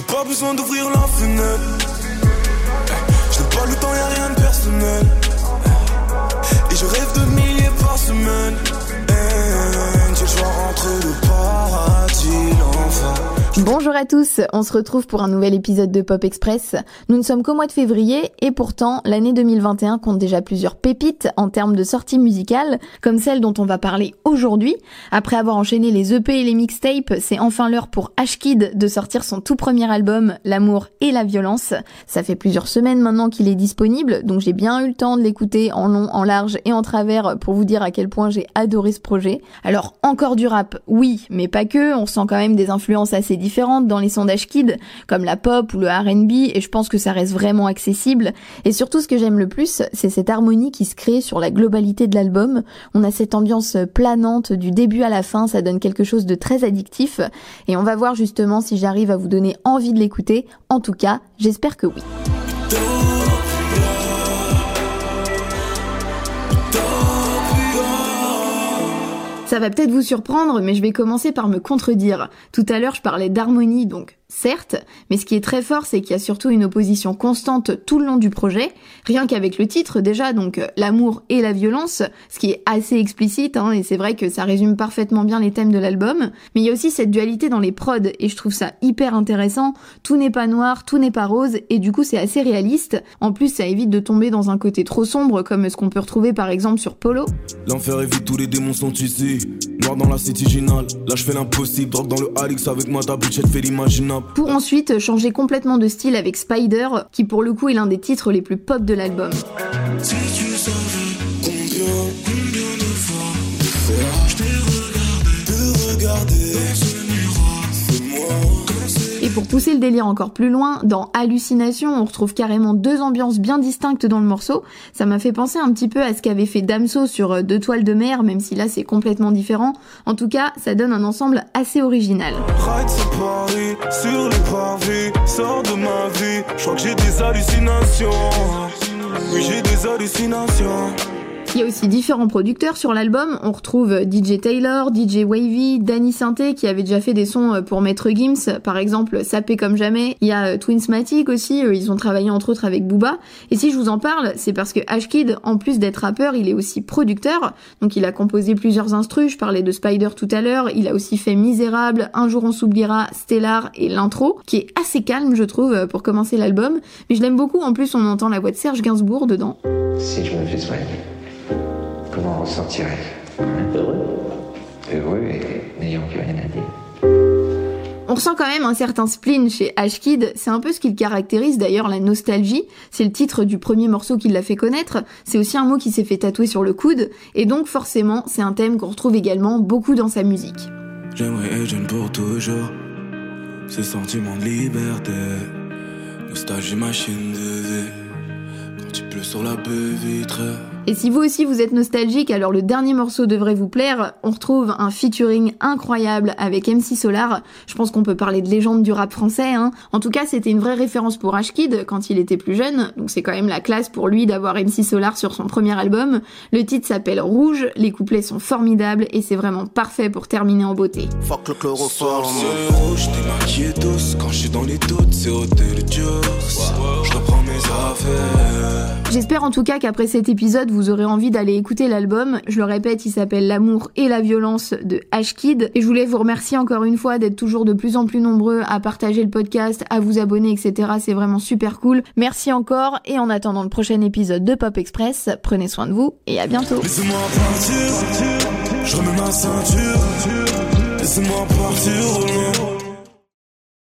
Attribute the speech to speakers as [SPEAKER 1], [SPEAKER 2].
[SPEAKER 1] J'ai pas besoin d'ouvrir la fenêtre. Je n'ai pas le temps, y'a rien de personnel. Et je rêve de milliers
[SPEAKER 2] Bonjour à tous, on se retrouve pour un nouvel épisode de Pop Express. Nous ne sommes qu'au mois de février et pourtant l'année 2021 compte déjà plusieurs pépites en termes de sorties musicales, comme celle dont on va parler aujourd'hui. Après avoir enchaîné les EP et les mixtapes, c'est enfin l'heure pour Ashkid de sortir son tout premier album, L'amour et la violence. Ça fait plusieurs semaines maintenant qu'il est disponible, donc j'ai bien eu le temps de l'écouter en long, en large et en travers pour vous dire à quel point j'ai adoré ce projet. Alors encore du rap, oui, mais pas que, on sent quand même des influences assez différentes dans les sondages kids, comme la pop ou le R&B, et je pense que ça reste vraiment accessible. Et surtout, ce que j'aime le plus, c'est cette harmonie qui se crée sur la globalité de l'album. On a cette ambiance planante du début à la fin, ça donne quelque chose de très addictif, et on va voir justement si j'arrive à vous donner envie de l'écouter. En tout cas, j'espère que oui. Ça va peut-être vous surprendre, mais je vais commencer par me contredire. Tout à l'heure, je parlais d'harmonie, donc certes, mais ce qui est très fort, c'est qu'il y a surtout une opposition constante tout le long du projet, rien qu'avec le titre déjà, donc euh, l'amour et la violence, ce qui est assez explicite, hein, et c'est vrai que ça résume parfaitement bien les thèmes de l'album, mais il y a aussi cette dualité dans les prods, et je trouve ça hyper intéressant, tout n'est pas noir, tout n'est pas rose, et du coup c'est assez réaliste, en plus ça évite de tomber dans un côté trop sombre, comme ce qu'on peut retrouver par exemple sur Polo.
[SPEAKER 1] L'enfer vide, tous les démons sont noir dans la city là je fais l'impossible, drogue dans le Alix avec moi ta elle fait l'imaginable.
[SPEAKER 2] Pour ensuite changer complètement de style avec Spider, qui pour le coup est l'un des titres les plus pop de l'album. Pour pousser le délire encore plus loin, dans Hallucination, on retrouve carrément deux ambiances bien distinctes dans le morceau. Ça m'a fait penser un petit peu à ce qu'avait fait Damso sur euh, Deux toiles de mer, même si là c'est complètement différent. En tout cas, ça donne un ensemble assez original. Il y a aussi différents producteurs sur l'album. On retrouve DJ Taylor, DJ Wavy, Danny Synthé qui avait déjà fait des sons euh, pour Maître Gims, par exemple Sapé comme jamais. Il y a euh, Twinsmatic aussi, euh, ils ont travaillé entre autres avec Booba. Et si je vous en parle, c'est parce que Ashkid, en plus d'être rappeur, il est aussi producteur. Donc il a composé plusieurs instrus, je parlais de Spider tout à l'heure, il a aussi fait Misérable, Un jour on s'oubliera, Stellar et l'intro, qui est assez calme je trouve pour commencer l'album. Mais je l'aime beaucoup, en plus on entend la voix de Serge Gainsbourg dedans. Si je me fais comment Heureux. Heureux et n'ayant plus rien à dire. On ressent quand même un certain spleen chez Ashkid, c'est un peu ce qui le caractérise d'ailleurs la nostalgie, c'est le titre du premier morceau qui l'a fait connaître, c'est aussi un mot qui s'est fait tatouer sur le coude, et donc forcément c'est un thème qu'on retrouve également beaucoup dans sa musique. J'aimerais être jeune pour toujours, ce sentiment de liberté, nostalgie machine de vie, quand tu pleures sur la baie vitrée. Et si vous aussi vous êtes nostalgique, alors le dernier morceau devrait vous plaire. On retrouve un featuring incroyable avec MC Solar. Je pense qu'on peut parler de légende du rap français. Hein. En tout cas, c'était une vraie référence pour Ashkid quand il était plus jeune. Donc c'est quand même la classe pour lui d'avoir MC Solar sur son premier album. Le titre s'appelle Rouge, les couplets sont formidables et c'est vraiment parfait pour terminer en beauté. Fuck le chloroforme. rouge, t'es douce. Quand je suis dans les doutes, c'est hôtel Je reprends mes affaires. J'espère en tout cas qu'après cet épisode, vous aurez envie d'aller écouter l'album. Je le répète, il s'appelle L'amour et la violence de Ashkid. Et je voulais vous remercier encore une fois d'être toujours de plus en plus nombreux à partager le podcast, à vous abonner, etc. C'est vraiment super cool. Merci encore. Et en attendant le prochain épisode de Pop Express, prenez soin de vous et à bientôt.